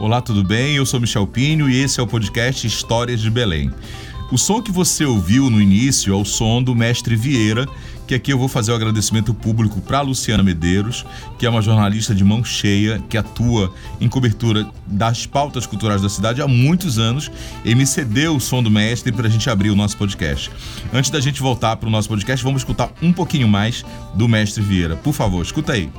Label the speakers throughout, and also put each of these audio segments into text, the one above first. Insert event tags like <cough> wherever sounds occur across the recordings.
Speaker 1: Olá, tudo bem? Eu sou Michel Pinho e esse é o podcast Histórias de Belém. O som que você ouviu no início é o som do mestre Vieira, que aqui eu vou fazer o agradecimento público para Luciana Medeiros, que é uma jornalista de mão cheia, que atua em cobertura das pautas culturais da cidade há muitos anos e me cedeu o som do mestre para a gente abrir o nosso podcast. Antes da gente voltar para o nosso podcast, vamos escutar um pouquinho mais do mestre Vieira. Por favor, escuta aí.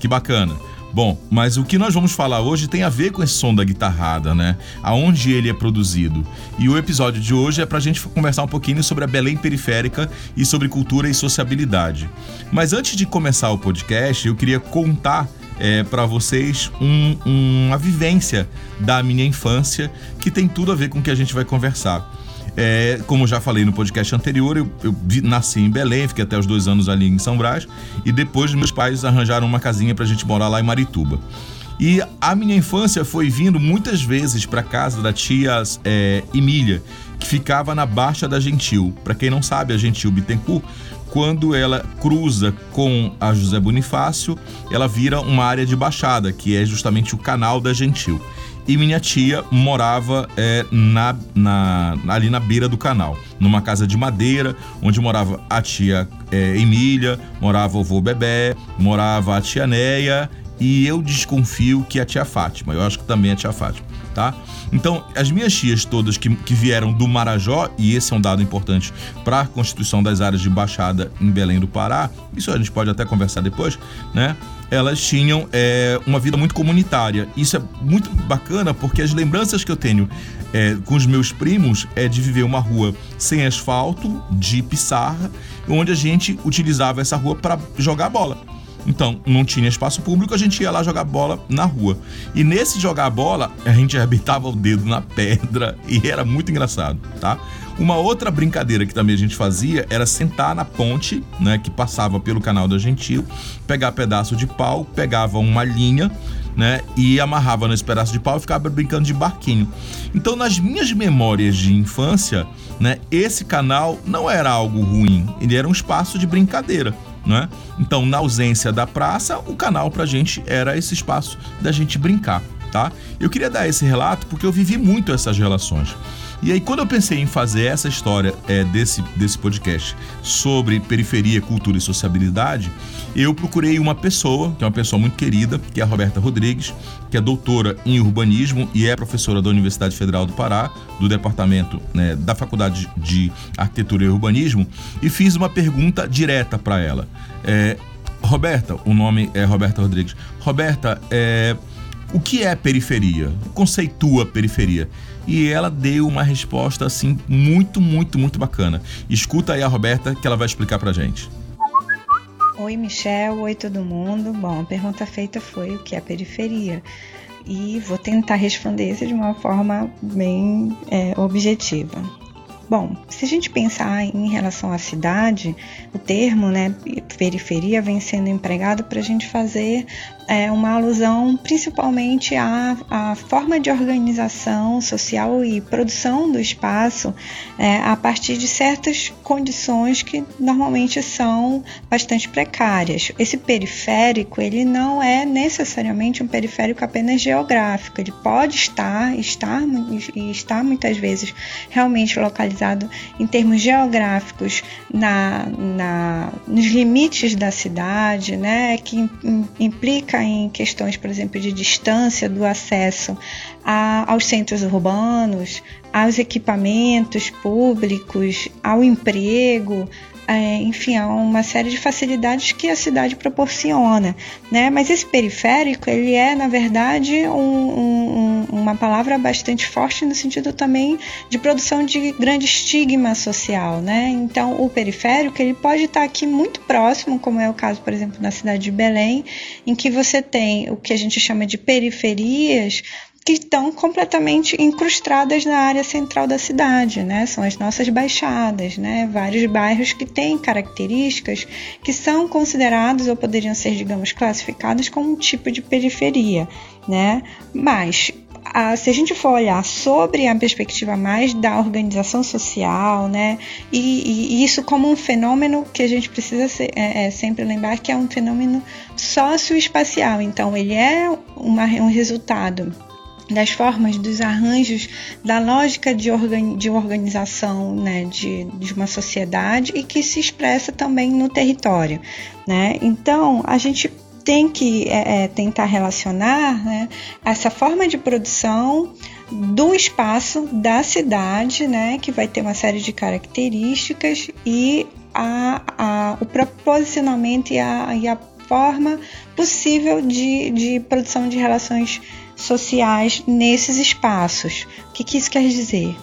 Speaker 1: Que bacana. Bom, mas o que nós vamos falar hoje tem a ver com esse som da guitarrada, né? Aonde ele é produzido. E o episódio de hoje é para a gente conversar um pouquinho sobre a Belém periférica e sobre cultura e sociabilidade. Mas antes de começar o podcast, eu queria contar é, para vocês um, uma vivência da minha infância que tem tudo a ver com o que a gente vai conversar. É, como já falei no podcast anterior, eu, eu nasci em Belém, fiquei até os dois anos ali em São Brás, e depois meus pais arranjaram uma casinha pra gente morar lá em Marituba. E a minha infância foi vindo muitas vezes para casa da tia é, Emília, que ficava na Baixa da Gentil. Para quem não sabe, a Gentil Bittencourt, quando ela cruza com a José Bonifácio, ela vira uma área de baixada, que é justamente o canal da Gentil e minha tia morava é, na, na, ali na beira do canal, numa casa de madeira, onde morava a tia é, Emília, morava o vô Bebé, morava a tia Neia e eu desconfio que a tia Fátima, eu acho que também a tia Fátima, tá? Então, as minhas tias todas que, que vieram do Marajó, e esse é um dado importante para a constituição das áreas de Baixada em Belém do Pará, isso a gente pode até conversar depois, né? Elas tinham é, uma vida muito comunitária. Isso é muito bacana porque as lembranças que eu tenho é, com os meus primos é de viver uma rua sem asfalto, de pissarra, onde a gente utilizava essa rua para jogar bola. Então, não tinha espaço público, a gente ia lá jogar bola na rua. E nesse jogar bola, a gente arrebitava o dedo na pedra <laughs> e era muito engraçado, tá? Uma outra brincadeira que também a gente fazia era sentar na ponte, né, que passava pelo canal da Gentil, pegar pedaço de pau, pegava uma linha, né, e amarrava nesse pedaço de pau e ficava brincando de barquinho. Então, nas minhas memórias de infância, né, esse canal não era algo ruim, ele era um espaço de brincadeira. Né? Então, na ausência da praça, o canal pra gente era esse espaço da gente brincar, tá? Eu queria dar esse relato porque eu vivi muito essas relações. E aí, quando eu pensei em fazer essa história é, desse, desse podcast sobre periferia, cultura e sociabilidade, eu procurei uma pessoa, que é uma pessoa muito querida, que é a Roberta Rodrigues, que é doutora em urbanismo e é professora da Universidade Federal do Pará, do departamento né, da Faculdade de Arquitetura e Urbanismo, e fiz uma pergunta direta para ela. É, Roberta, o nome é Roberta Rodrigues. Roberta, é, o que é periferia? Conceitua periferia? E ela deu uma resposta assim muito, muito, muito bacana. Escuta aí a Roberta que ela vai explicar pra gente.
Speaker 2: Oi, Michel. Oi, todo mundo. Bom, a pergunta feita foi o que é periferia. E vou tentar responder isso de uma forma bem é, objetiva. Bom, se a gente pensar em relação à cidade, o termo né, periferia vem sendo empregado para a gente fazer é uma alusão principalmente à, à forma de organização social e produção do espaço é, a partir de certas condições que normalmente são bastante precárias. Esse periférico ele não é necessariamente um periférico apenas geográfico, ele pode estar, estar e está muitas vezes realmente localizado em termos geográficos na, na, nos limites da cidade, né, que implica em questões, por exemplo, de distância do acesso a, aos centros urbanos, aos equipamentos públicos, ao emprego, é, enfim, há uma série de facilidades que a cidade proporciona, né? Mas esse periférico, ele é, na verdade, um, um, uma palavra bastante forte no sentido também de produção de grande estigma social, né? Então, o periférico, ele pode estar aqui muito próximo, como é o caso, por exemplo, na cidade de Belém, em que você tem o que a gente chama de periferias, que estão completamente incrustadas na área central da cidade, né? São as nossas baixadas, né? Vários bairros que têm características que são considerados ou poderiam ser, digamos, classificados como um tipo de periferia, né? Mas se a gente for olhar sobre a perspectiva mais da organização social, né, e, e isso como um fenômeno que a gente precisa ser, é, é, sempre lembrar que é um fenômeno socioespacial, então ele é uma, um resultado das formas, dos arranjos, da lógica de, organ, de organização né, de, de uma sociedade e que se expressa também no território. Né? Então, a gente tem que é, é, tentar relacionar né, essa forma de produção do espaço da cidade, né, que vai ter uma série de características e a, a, o proposicionamento e a, e a forma possível de, de produção de relações sociais nesses espaços. O que, que isso quer dizer?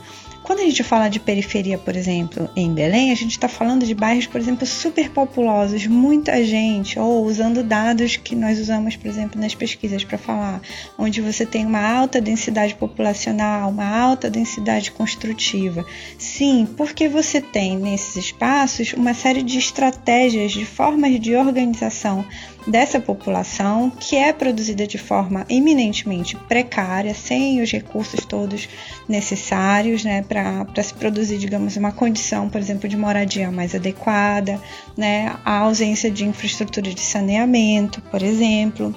Speaker 2: Quando a gente fala de periferia, por exemplo, em Belém, a gente está falando de bairros, por exemplo, superpopulosos, muita gente, ou usando dados que nós usamos, por exemplo, nas pesquisas para falar, onde você tem uma alta densidade populacional, uma alta densidade construtiva. Sim, porque você tem nesses espaços uma série de estratégias, de formas de organização dessa população que é produzida de forma eminentemente precária, sem os recursos todos necessários né, para se produzir, digamos, uma condição, por exemplo, de moradia mais adequada, né, a ausência de infraestrutura de saneamento, por exemplo.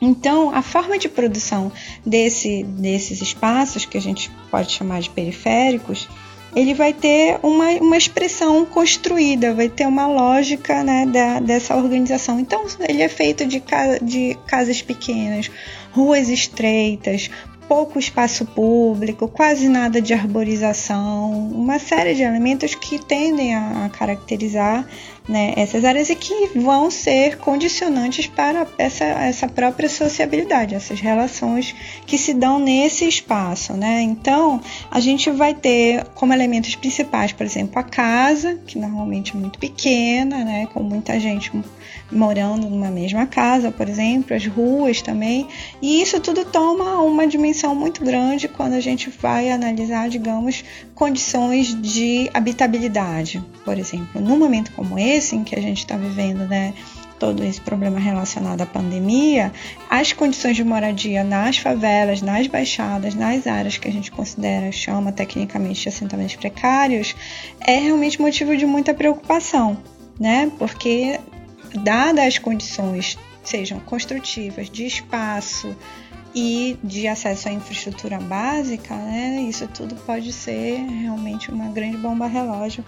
Speaker 2: Então, a forma de produção desse, desses espaços, que a gente pode chamar de periféricos, ele vai ter uma, uma expressão construída, vai ter uma lógica né, da, dessa organização. Então, ele é feito de, de casas pequenas, ruas estreitas, pouco espaço público, quase nada de arborização, uma série de elementos que tendem a caracterizar né, essas áreas e que vão ser condicionantes para essa, essa própria sociabilidade, essas relações que se dão nesse espaço. Né? Então, a gente vai ter como elementos principais, por exemplo, a casa, que normalmente é muito pequena, né, com muita gente morando numa mesma casa, por exemplo, as ruas também, e isso tudo toma uma dimensão muito grande quando a gente vai analisar, digamos, condições de habitabilidade, por exemplo. Num momento como esse, em que a gente está vivendo, né? todo esse problema relacionado à pandemia, as condições de moradia nas favelas, nas baixadas, nas áreas que a gente considera, chama tecnicamente de assentamentos precários, é realmente motivo de muita preocupação, né? Porque dadas as condições, sejam construtivas, de espaço e de acesso à infraestrutura básica, né, isso tudo pode ser realmente uma grande bomba relógio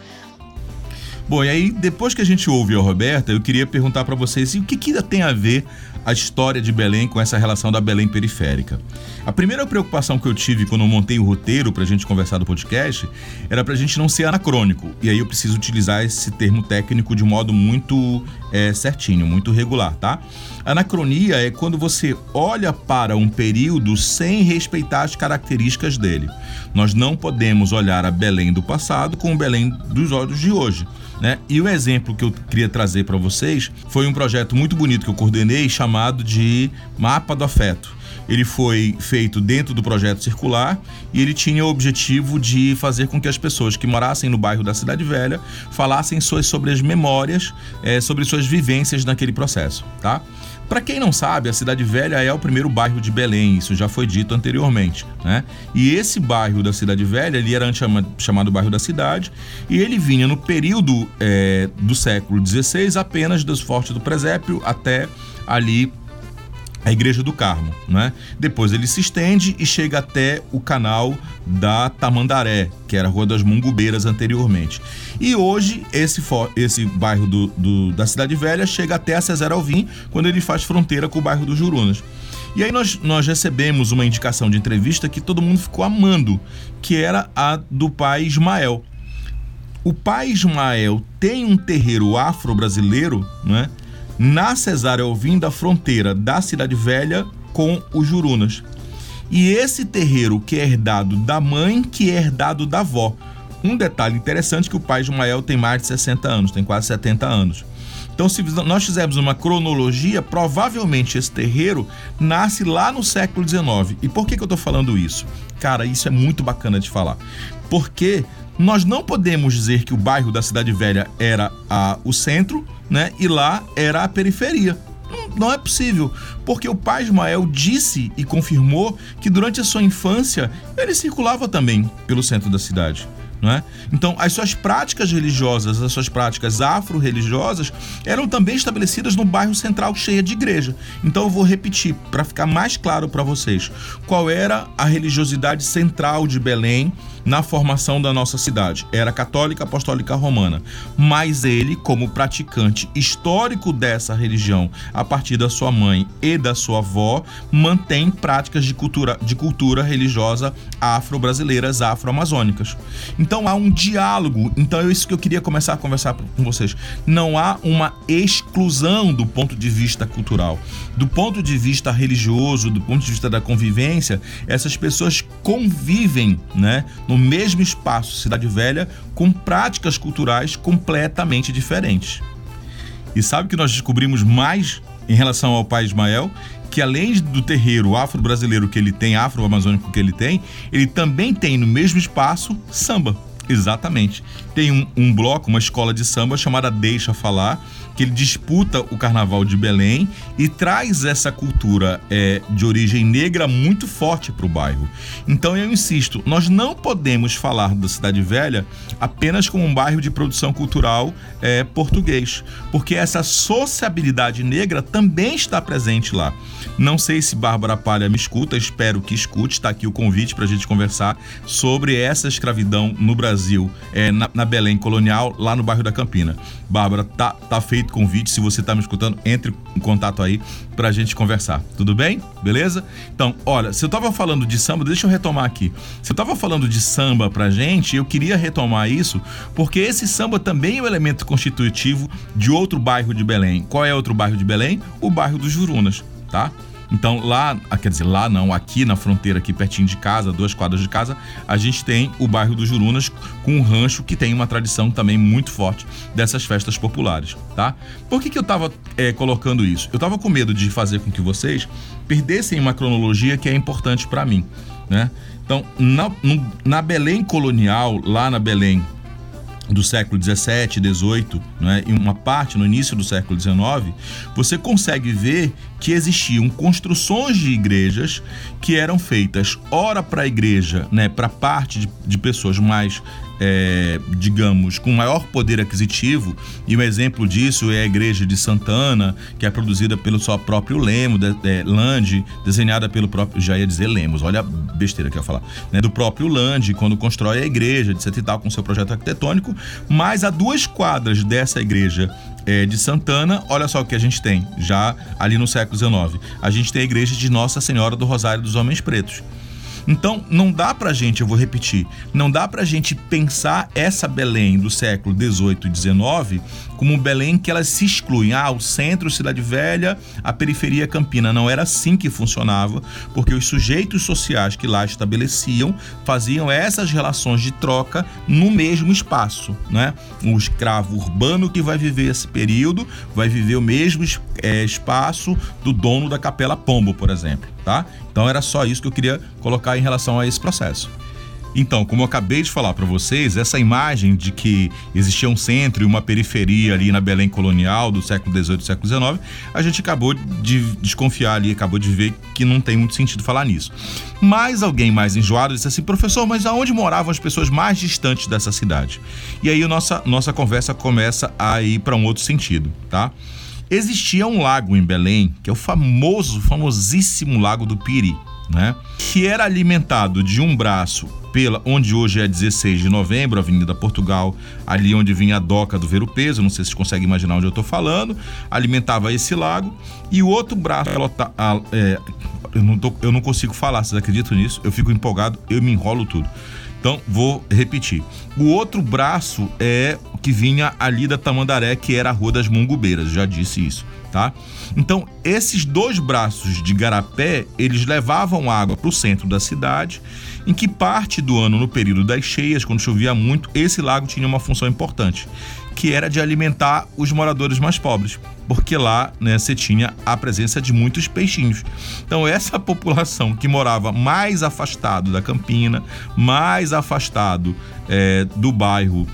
Speaker 1: Bom, e aí, depois que a gente ouve a Roberta, eu queria perguntar para vocês o que, que tem a ver a história de Belém com essa relação da Belém periférica. A primeira preocupação que eu tive quando eu montei o roteiro para a gente conversar do podcast era para a gente não ser anacrônico. E aí eu preciso utilizar esse termo técnico de modo muito é, certinho, muito regular, tá? Anacronia é quando você olha para um período sem respeitar as características dele. Nós não podemos olhar a Belém do passado com o Belém dos olhos de hoje. Né? E o exemplo que eu queria trazer para vocês foi um projeto muito bonito que eu coordenei chamado de Mapa do Afeto. Ele foi feito dentro do projeto circular e ele tinha o objetivo de fazer com que as pessoas que morassem no bairro da Cidade Velha falassem sobre as memórias, é, sobre suas vivências naquele processo, tá? Para quem não sabe, a Cidade Velha é o primeiro bairro de Belém, isso já foi dito anteriormente, né? E esse bairro da Cidade Velha, ele era antes chamado bairro da cidade, e ele vinha no período é, do século XVI apenas dos fortes do presépio até ali a Igreja do Carmo, né? Depois ele se estende e chega até o canal da Tamandaré, que era a Rua das Mungubeiras anteriormente. E hoje esse, esse bairro do, do, da Cidade Velha chega até a Cesar Alvim, quando ele faz fronteira com o bairro dos Jurunas. E aí nós, nós recebemos uma indicação de entrevista que todo mundo ficou amando, que era a do pai Ismael. O pai Ismael tem um terreiro afro-brasileiro, né? Na Cesárea Alvim da fronteira da Cidade Velha com os Jurunas. E esse terreiro que é herdado da mãe, que é herdado da avó. Um detalhe interessante que o pai de Mael tem mais de 60 anos, tem quase 70 anos. Então, se nós fizermos uma cronologia, provavelmente esse terreiro nasce lá no século XIX. E por que, que eu estou falando isso? Cara, isso é muito bacana de falar. Porque nós não podemos dizer que o bairro da Cidade Velha era a, o centro, né? E lá era a periferia. Não é possível, porque o pai Ismael disse e confirmou que durante a sua infância ele circulava também pelo centro da cidade. É? Então, as suas práticas religiosas, as suas práticas afro-religiosas eram também estabelecidas no bairro central cheia de igreja. Então, eu vou repetir para ficar mais claro para vocês qual era a religiosidade central de Belém na formação da nossa cidade. Era católica apostólica romana. Mas ele, como praticante histórico dessa religião, a partir da sua mãe e da sua avó, mantém práticas de cultura, de cultura religiosa afro-brasileiras, afro-amazônicas. Então há um diálogo. Então é isso que eu queria começar a conversar com vocês. Não há uma exclusão do ponto de vista cultural. Do ponto de vista religioso, do ponto de vista da convivência, essas pessoas convivem, né, no mesmo espaço, Cidade Velha, com práticas culturais completamente diferentes. E sabe que nós descobrimos mais em relação ao pai Ismael? que além do terreiro afro-brasileiro que ele tem, afro-amazônico que ele tem, ele também tem no mesmo espaço samba. Exatamente. Tem um, um bloco, uma escola de samba chamada Deixa Falar, que ele disputa o Carnaval de Belém e traz essa cultura é, de origem negra muito forte para o bairro. Então eu insisto, nós não podemos falar da Cidade Velha apenas como um bairro de produção cultural é, português, porque essa sociabilidade negra também está presente lá. Não sei se Bárbara Palha me escuta, espero que escute. Está aqui o convite para a gente conversar sobre essa escravidão no Brasil, é, na, na Belém colonial, lá no bairro da Campina. Bárbara, tá, tá feito convite. Se você está me escutando, entre em contato aí para a gente conversar. Tudo bem? Beleza? Então, olha, se eu estava falando de samba, deixa eu retomar aqui. Se eu estava falando de samba pra gente, eu queria retomar isso, porque esse samba também é um elemento constitutivo de outro bairro de Belém. Qual é outro bairro de Belém? O bairro dos Jurunas, tá? Então lá, ah, quer dizer, lá não, aqui na fronteira, aqui pertinho de casa, duas quadras de casa, a gente tem o bairro dos Jurunas com um rancho que tem uma tradição também muito forte dessas festas populares, tá? Por que, que eu tava é, colocando isso? Eu tava com medo de fazer com que vocês perdessem uma cronologia que é importante para mim, né? Então, na, na Belém colonial, lá na Belém do século 17, 18, né, e uma parte no início do século 19, você consegue ver que existiam construções de igrejas que eram feitas ora para a igreja, né, para parte de, de pessoas mais é, digamos, com maior poder aquisitivo, e um exemplo disso é a igreja de Santana, que é produzida pelo seu próprio Lemo, de, Land, desenhada pelo próprio, já ia dizer Lemos, olha a besteira que eu ia falar, né, do próprio Land, quando constrói a igreja, etc e tal, com seu projeto arquitetônico, mas a duas quadras dessa igreja é, de Santana, olha só o que a gente tem, já ali no século XIX. A gente tem a igreja de Nossa Senhora do Rosário dos Homens Pretos. Então, não dá pra gente, eu vou repetir, não dá pra gente pensar essa Belém do século 18 e 19 como um Belém que elas se excluem. Ah, o centro, Cidade Velha, a periferia Campina. Não era assim que funcionava, porque os sujeitos sociais que lá estabeleciam faziam essas relações de troca no mesmo espaço, né? O escravo urbano que vai viver esse período vai viver o mesmo é, espaço do dono da Capela Pombo, por exemplo, tá? Então era só isso que eu queria colocar em relação a esse processo. Então, como eu acabei de falar para vocês, essa imagem de que existia um centro e uma periferia ali na Belém colonial do século XVIII e século XIX, a gente acabou de desconfiar ali, acabou de ver que não tem muito sentido falar nisso. Mas alguém mais enjoado disse assim, professor, mas aonde moravam as pessoas mais distantes dessa cidade? E aí nossa, nossa conversa começa a ir para um outro sentido, tá? Existia um lago em Belém, que é o famoso, famosíssimo Lago do Piri, né? Que era alimentado de um braço pela onde hoje é 16 de novembro, Avenida Portugal, ali onde vinha a doca do Ver Peso, não sei se você consegue imaginar onde eu estou falando, alimentava esse lago, e o outro braço, é, eu, não tô, eu não consigo falar, vocês acreditam nisso? Eu fico empolgado, eu me enrolo tudo. Então, vou repetir. O outro braço é o que vinha ali da Tamandaré, que era a Rua das Mongubeiras, já disse isso, tá? Então, esses dois braços de garapé, eles levavam água para o centro da cidade em que parte do ano, no período das cheias, quando chovia muito, esse lago tinha uma função importante, que era de alimentar os moradores mais pobres, porque lá né, você tinha a presença de muitos peixinhos. Então, essa <laughs> população que morava mais afastado da campina, mais afastado é, do bairro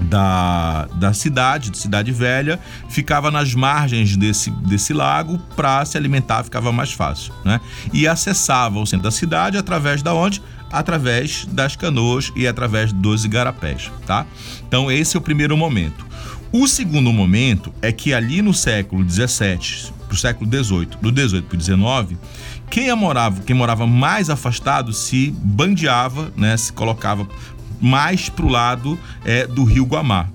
Speaker 1: da, da cidade, de Cidade Velha, ficava nas margens desse, desse lago para se alimentar, ficava mais fácil, né? E acessava o centro da cidade através da onde? Através das canoas e através dos igarapés, tá? Então esse é o primeiro momento. O segundo momento é que ali no século 17 para o século 18, do 18 para o 19, quem morava, quem morava mais afastado se bandeava, né, se colocava mais para o lado é, do Rio Guamá.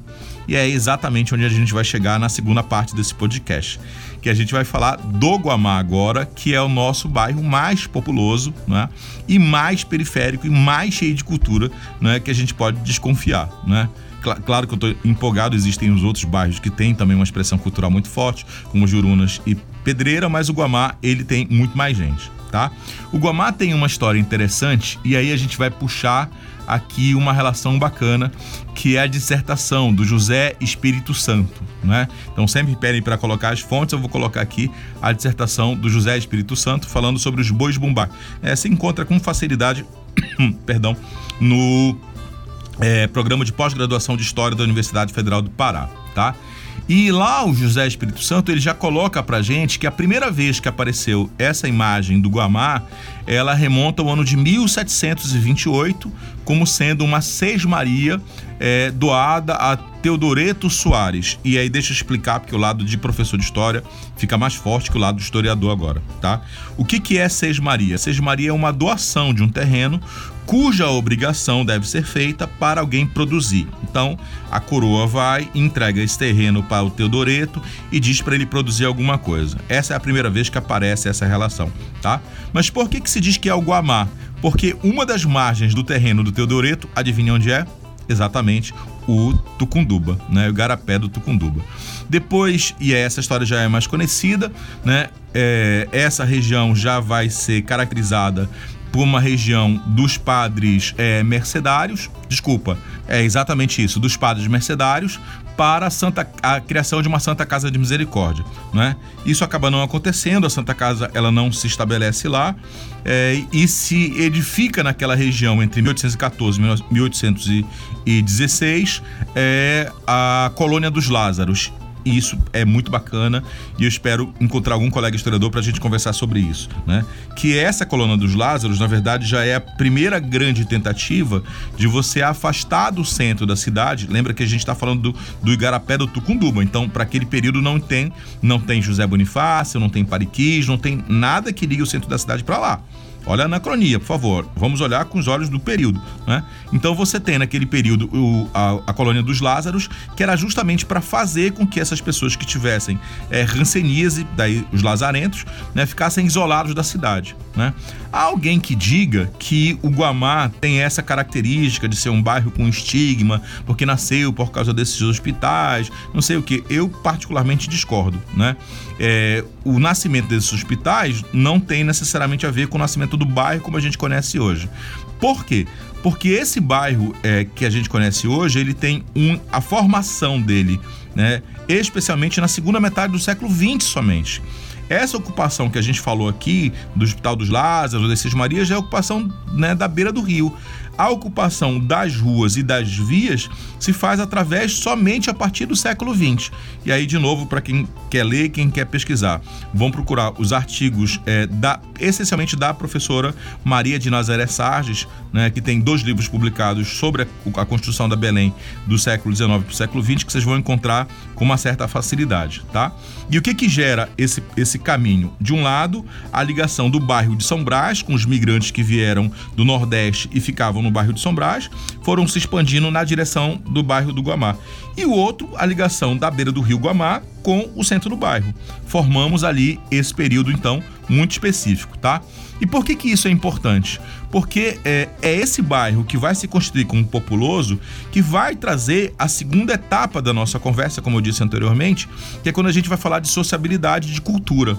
Speaker 1: E é exatamente onde a gente vai chegar na segunda parte desse podcast, que a gente vai falar do Guamá agora, que é o nosso bairro mais populoso, né? E mais periférico e mais cheio de cultura, né? Que a gente pode desconfiar, né? Claro que eu estou empolgado, existem os outros bairros que têm também uma expressão cultural muito forte, como Jurunas e Pedreira, mas o Guamá ele tem muito mais gente, tá? O Guamá tem uma história interessante e aí a gente vai puxar aqui uma relação bacana, que é a dissertação do José Espírito Santo, né? Então sempre pedem para colocar as fontes, eu vou colocar aqui a dissertação do José Espírito Santo falando sobre os bois bumbá. É, se encontra com facilidade, <coughs> perdão, no é, programa de pós-graduação de História da Universidade Federal do Pará, tá? E lá o José Espírito Santo ele já coloca pra gente que a primeira vez que apareceu essa imagem do Guamá, ela remonta ao ano de 1728, como sendo uma sesmaria é, doada a Teodoreto Soares. E aí deixa eu explicar, porque o lado de professor de história fica mais forte que o lado do historiador agora, tá? O que, que é sesmaria? Sesmaria é uma doação de um terreno cuja obrigação deve ser feita para alguém produzir. Então, a coroa vai, entrega esse terreno para o Teodoreto e diz para ele produzir alguma coisa. Essa é a primeira vez que aparece essa relação, tá? Mas por que, que se diz que é o Guamá? Porque uma das margens do terreno do Teodoreto, adivinha onde é? Exatamente, o Tucunduba, né? O garapé do Tucunduba. Depois, e essa história já é mais conhecida, né? É, essa região já vai ser caracterizada por uma região dos padres é, mercedários, desculpa, é exatamente isso, dos padres mercedários para a, Santa, a criação de uma Santa Casa de Misericórdia, né? Isso acaba não acontecendo, a Santa Casa ela não se estabelece lá é, e se edifica naquela região entre 1814 e 1816 é, a colônia dos Lázaros e isso é muito bacana e eu espero encontrar algum colega historiador para a gente conversar sobre isso, né? Que essa coluna dos Lázaros, na verdade, já é a primeira grande tentativa de você afastar do centro da cidade. Lembra que a gente está falando do, do Igarapé do Tucunduba, então para aquele período não tem, não tem José Bonifácio, não tem Pariquis, não tem nada que ligue o centro da cidade para lá. Olha a anacronia, por favor. Vamos olhar com os olhos do período. Né? Então você tem naquele período o, a, a, colônia dos Lázaros, que era justamente para fazer com que essas pessoas que tivessem é, ranceníase, daí os lazarentos, né, ficassem isolados da cidade. Né? Há alguém que diga que o Guamá tem essa característica de ser um bairro com estigma, porque nasceu por causa desses hospitais, não sei o que. Eu particularmente discordo. Né? É, o nascimento desses hospitais não tem necessariamente a ver com o nascimento do bairro como a gente conhece hoje. Por quê? Porque esse bairro é, que a gente conhece hoje, ele tem um, a formação dele, né, especialmente na segunda metade do século XX somente. Essa ocupação que a gente falou aqui, do Hospital dos Lázaros, das Seis Marias, é a ocupação né, da beira do rio. A ocupação das ruas e das vias se faz através somente a partir do século XX. E aí, de novo, para quem quer ler, quem quer pesquisar, vão procurar os artigos é, da, essencialmente da professora Maria de Nazaré Sarges, né, que tem dois livros publicados sobre a, a construção da Belém do século XIX para o século XX, que vocês vão encontrar com uma certa facilidade, tá? E o que que gera esse, esse caminho? De um lado, a ligação do bairro de São Brás com os migrantes que vieram do Nordeste e ficavam no bairro de São Brás, foram se expandindo na direção do bairro do Guamá. E o outro, a ligação da beira do rio Guamá com o centro do bairro. Formamos ali esse período, então, muito específico, tá? E por que, que isso é importante? Porque é, é esse bairro que vai se constituir como populoso que vai trazer a segunda etapa da nossa conversa, como eu disse anteriormente, que é quando a gente vai falar de sociabilidade de cultura.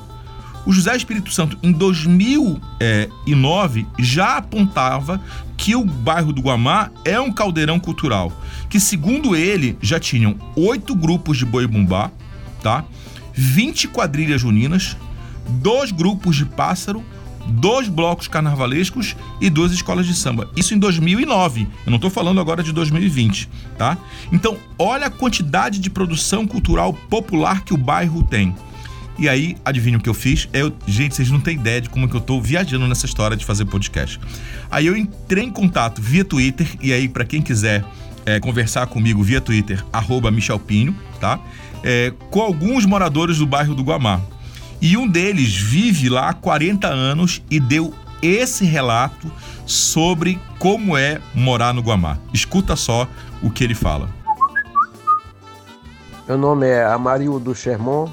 Speaker 1: O José Espírito Santo, em 2009, já apontava que o bairro do Guamá é um caldeirão cultural, que segundo ele já tinham oito grupos de boi bumbá, tá? 20 quadrilhas juninas, dois grupos de pássaro, dois blocos carnavalescos e duas escolas de samba. Isso em 2009. Eu não estou falando agora de 2020, tá? Então, olha a quantidade de produção cultural popular que o bairro tem. E aí, adivinha o que eu fiz? Eu, gente, vocês não têm ideia de como que eu tô viajando nessa história de fazer podcast. Aí eu entrei em contato via Twitter, e aí, para quem quiser é, conversar comigo via Twitter, arroba Michelpinho, tá? É, com alguns moradores do bairro do Guamá. E um deles vive lá há 40 anos e deu esse relato sobre como é morar no Guamá. Escuta só o que ele fala.
Speaker 3: Meu nome é Amarildo Sherman,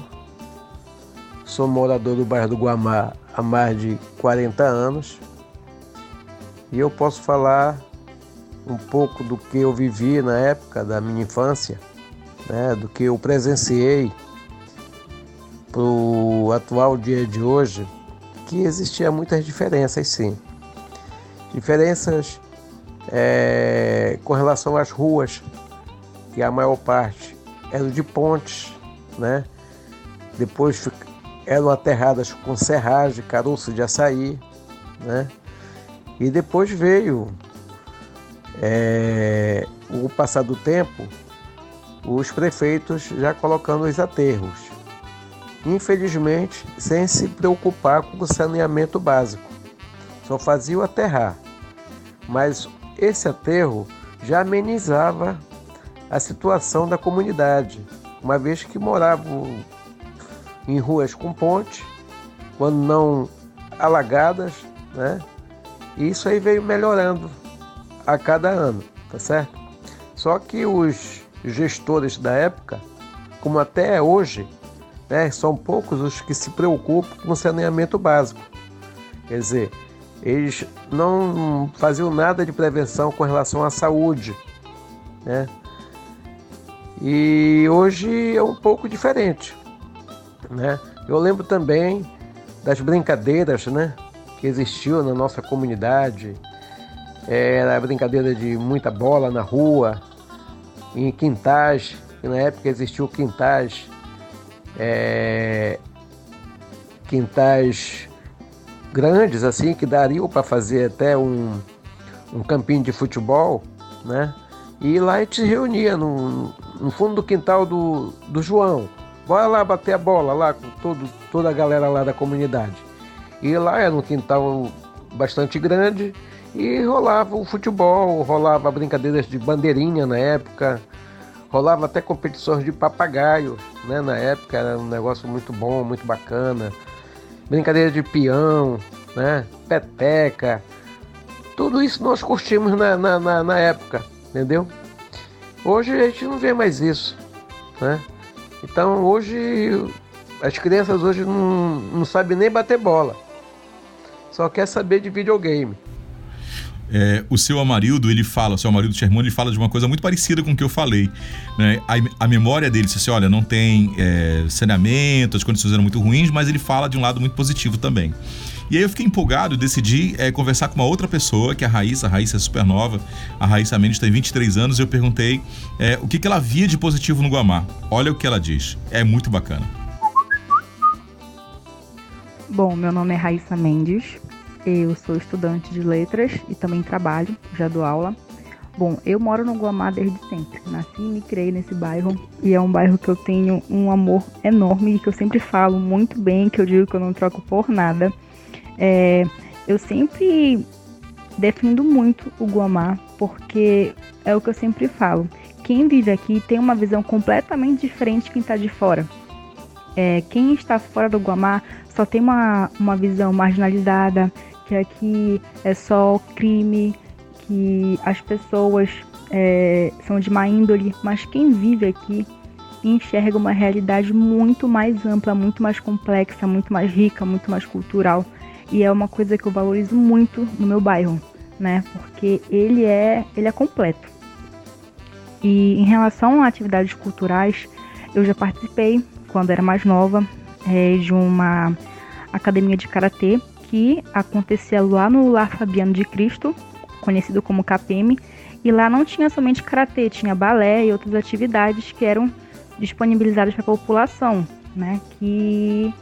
Speaker 3: Sou morador do bairro do Guamá há mais de 40 anos e eu posso falar um pouco do que eu vivi na época da minha infância, né, do que eu presenciei para o atual dia de hoje, que existia muitas diferenças sim. Diferenças é, com relação às ruas, que a maior parte eram de pontes, né? Depois eram aterradas com serragem, caroço de açaí, né? E depois veio, é, o passar do tempo, os prefeitos já colocando os aterros. Infelizmente, sem se preocupar com o saneamento básico. Só fazia o aterrar. Mas esse aterro já amenizava a situação da comunidade, uma vez que moravam em ruas com ponte, quando não alagadas, né? E isso aí veio melhorando a cada ano, tá certo? Só que os gestores da época, como até hoje, né, são poucos os que se preocupam com saneamento básico. Quer dizer, eles não faziam nada de prevenção com relação à saúde, né? E hoje é um pouco diferente. Né? Eu lembro também das brincadeiras né, que existiu na nossa comunidade. Era a brincadeira de muita bola na rua, em quintais, que na época existiu quintais, é, quintais grandes assim que dariam para fazer até um, um campinho de futebol, né? E lá a gente se reunia no, no fundo do quintal do, do João. Bora lá bater a bola lá com todo, toda a galera lá da comunidade. E lá era um quintal bastante grande e rolava o futebol, rolava brincadeiras de bandeirinha na época, rolava até competições de papagaio, né? Na época era um negócio muito bom, muito bacana. Brincadeira de peão, né? Peteca. Tudo isso nós curtimos na, na, na, na época, entendeu? Hoje a gente não vê mais isso, né? Então hoje as crianças hoje não, não sabem nem bater bola. Só quer saber de videogame.
Speaker 1: É, o seu Amarildo, ele fala, o seu Amarildo Sherman, ele fala de uma coisa muito parecida com o que eu falei. Né? A, a memória dele, se assim, olha, não tem é, saneamento, as condições eram muito ruins, mas ele fala de um lado muito positivo também. E aí eu fiquei empolgado decidi é, conversar com uma outra pessoa, que é a Raíssa. A Raíssa é super nova. A Raíssa Mendes tem 23 anos. E eu perguntei é, o que, que ela via de positivo no Guamá. Olha o que ela diz. É muito bacana.
Speaker 4: Bom, meu nome é Raíssa Mendes. Eu sou estudante de letras e também trabalho, já dou aula. Bom, eu moro no Guamá desde sempre. Nasci e me criei nesse bairro e é um bairro que eu tenho um amor enorme e que eu sempre falo muito bem, que eu digo que eu não troco por nada. É, eu sempre defendo muito o Guamá, porque é o que eu sempre falo. Quem vive aqui tem uma visão completamente diferente de quem está de fora. É, quem está fora do Guamá só tem uma, uma visão marginalizada, que aqui é só crime, que as pessoas é, são de má índole, mas quem vive aqui enxerga uma realidade muito mais ampla, muito mais complexa, muito mais rica, muito mais cultural e é uma coisa que eu valorizo muito no meu bairro, né? Porque ele é, ele é completo. E em relação a atividades culturais, eu já participei quando era mais nova é, de uma academia de karatê que acontecia lá no Lar Fabiano de Cristo, conhecido como KPM, e lá não tinha somente karatê, tinha balé e outras atividades que eram disponibilizadas para a população, né? Que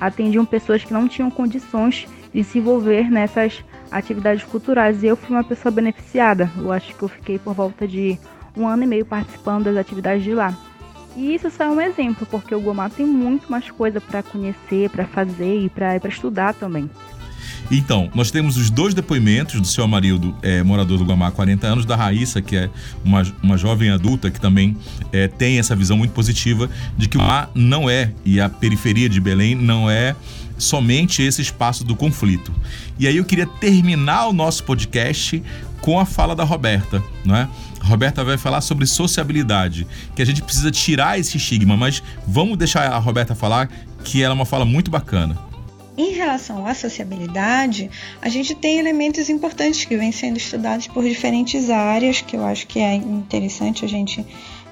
Speaker 4: atendiam pessoas que não tinham condições de se envolver nessas atividades culturais. E eu fui uma pessoa beneficiada. Eu acho que eu fiquei por volta de um ano e meio participando das atividades de lá. E isso só é um exemplo, porque o Guamá tem muito mais coisa para conhecer, para fazer e para estudar também.
Speaker 1: Então, nós temos os dois depoimentos do seu Amarildo, é, morador do Guamá há 40 anos, da Raíssa, que é uma, uma jovem adulta que também é, tem essa visão muito positiva de que o Guamá não é, e a periferia de Belém não é somente esse espaço do conflito. E aí eu queria terminar o nosso podcast com a fala da Roberta, não é? A Roberta vai falar sobre sociabilidade, que a gente precisa tirar esse estigma, mas vamos deixar a Roberta falar, que ela é uma fala muito bacana.
Speaker 2: Em relação à sociabilidade, a gente tem elementos importantes que vêm sendo estudados por diferentes áreas, que eu acho que é interessante a gente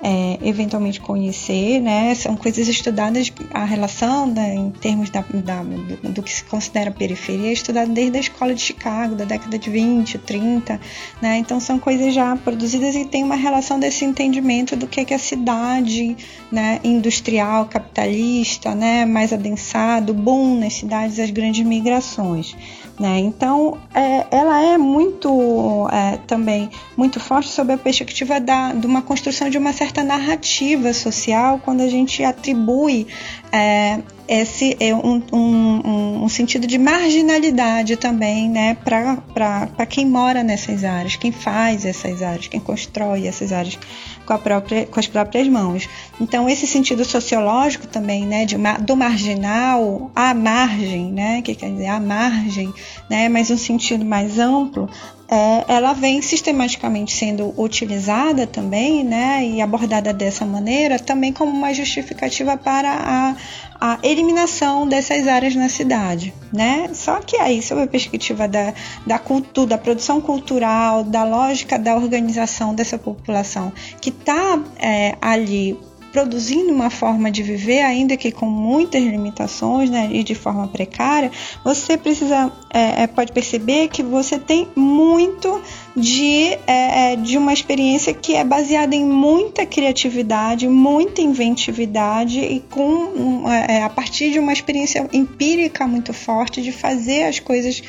Speaker 2: é, eventualmente conhecer, né? São coisas estudadas, a relação né, em termos da, da, do, que se considera periferia, é estudada desde a escola de Chicago, da década de 20, 30, né? Então são coisas já produzidas e tem uma relação desse entendimento do que é, que a cidade né, industrial, capitalista, né, mais adensado, boom nas cidades, as grandes migrações. Né? Então, é, ela é muito é, também muito forte sob a perspectiva da, de uma construção de uma certa narrativa social quando a gente atribui é, esse é um, um, um, sentido de marginalidade também, né, para quem mora nessas áreas, quem faz essas áreas, quem constrói essas áreas com, própria, com as próprias mãos. Então, esse sentido sociológico também, né, de, do marginal à margem, né, que quer dizer a margem, né, mas um sentido mais amplo, é, ela vem sistematicamente sendo utilizada também, né, e abordada dessa maneira, também como uma justificativa para a, a eliminação dessas áreas na cidade, né? Só que aí, sob a perspectiva da, da cultura, da produção cultural, da lógica da organização dessa população que está é, ali produzindo uma forma de viver, ainda que com muitas limitações né, e de forma precária, você precisa é, é pode perceber que você tem muito de, é, é, de uma experiência que é baseada em muita criatividade, muita inventividade e com é, a partir de uma experiência empírica muito forte de fazer as coisas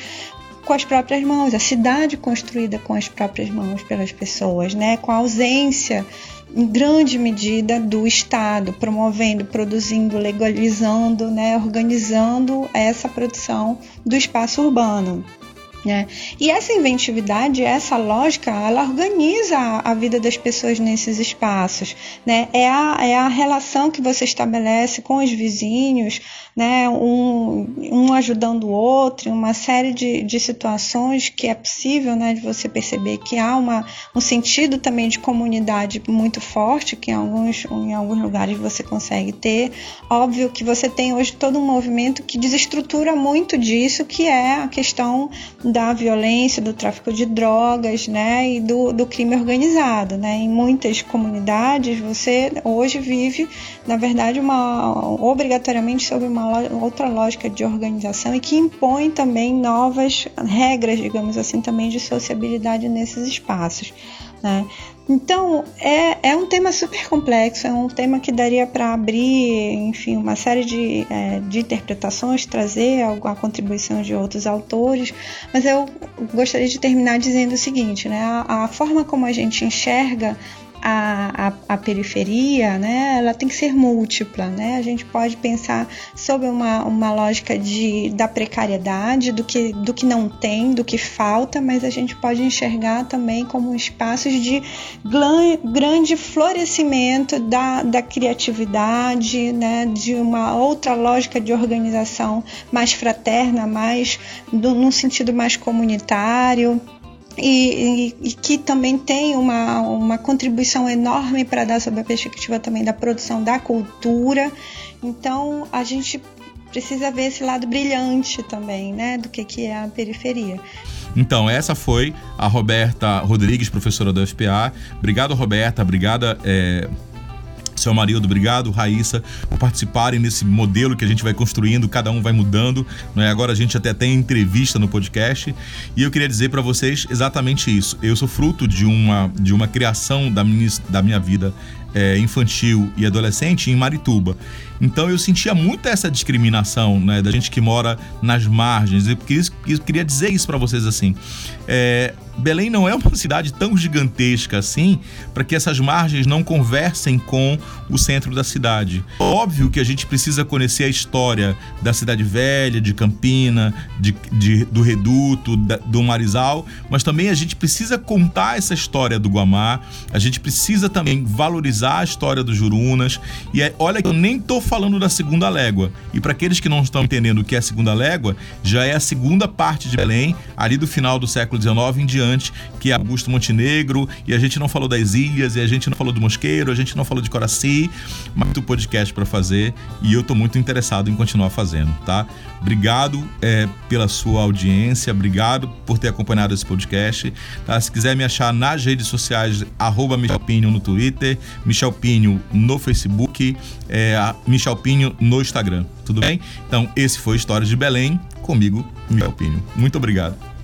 Speaker 2: com as próprias mãos, a cidade construída com as próprias mãos pelas pessoas, né? Com a ausência em grande medida do Estado, promovendo, produzindo, legalizando, né, organizando essa produção do espaço urbano. Né? E essa inventividade, essa lógica, ela organiza a, vida das pessoas nesses espaços. Né? É, a, é a relação que você estabelece com os vizinhos, né? um, um ajudando o outro, uma série de, de situações que é possível né, de você perceber que há uma, um sentido também de comunidade muito forte, que em alguns, em alguns lugares você consegue ter. Óbvio que você tem hoje todo um movimento que desestrutura muito disso, que é a questão da violência, do tráfico de drogas, né, e do, do crime organizado, né. Em muitas comunidades você hoje vive, na verdade, uma obrigatoriamente sobre uma outra lógica de organização e que impõe também novas regras, digamos assim, também de sociabilidade nesses espaços. Né? Então, é, é um tema super complexo, é um tema que daria para abrir, enfim, uma série de, é, de interpretações, trazer a, a, contribuição de outros autores, mas eu gostaria de terminar dizendo o seguinte, né? A, a forma como a gente enxerga a, a, a, periferia, né, ela tem que ser múltipla, né? A gente pode pensar sobre uma, uma lógica de, da precariedade, do que, do que não tem, do que falta, mas a gente pode enxergar também como espaços de grande florescimento da, da criatividade, né, de uma outra lógica de organização mais fraterna, mais do, num sentido mais comunitário e, e, e, que também tem uma, uma contribuição enorme para dar sob a perspectiva também da produção da cultura. Então a gente precisa ver esse lado brilhante também, né, do que, que é a periferia.
Speaker 1: Então, essa foi a Roberta Rodrigues, professora da UFPA. Obrigado, Roberta. Obrigada. É seu Marildo, obrigado, Raíssa, por participarem nesse modelo que a gente vai construindo, cada um vai mudando. Né? Agora a gente até tem entrevista no podcast. E eu queria dizer para vocês exatamente isso. Eu sou fruto de uma, de uma criação da minha, da minha vida é, infantil e adolescente em Marituba. Então eu sentia muito essa discriminação, né, da gente que mora nas margens. Eu queria, eu queria dizer isso para vocês assim. É, Belém não é uma <laughs> cidade tão gigantesca assim para que essas margens não conversem com o centro da cidade. Óbvio que a gente precisa conhecer a história da cidade velha, de Campina, de, de do Reduto, da, do Marizal, mas também a gente precisa contar essa história do Guamá, a gente precisa também valorizar a história dos Jurunas. E é, olha que eu nem tô falando da segunda légua. E para aqueles que não estão entendendo o que é a segunda légua, já é a segunda parte de Belém, ali do final do século XIX em diante, que é Augusto Montenegro, e a gente não falou das ilhas, e a gente não falou do Mosqueiro, a gente não falou de Coraci, mas muito podcast para fazer, e eu tô muito interessado em continuar fazendo, tá? Obrigado é, pela sua audiência, obrigado por ter acompanhado esse podcast. Tá? Se quiser me achar nas redes sociais, arroba Michel Pinho no Twitter, Michel Pinho no Facebook, é, Michel Pinho no Instagram. Tudo bem? Então, esse foi História de Belém, comigo, Michel Pinho. Muito obrigado.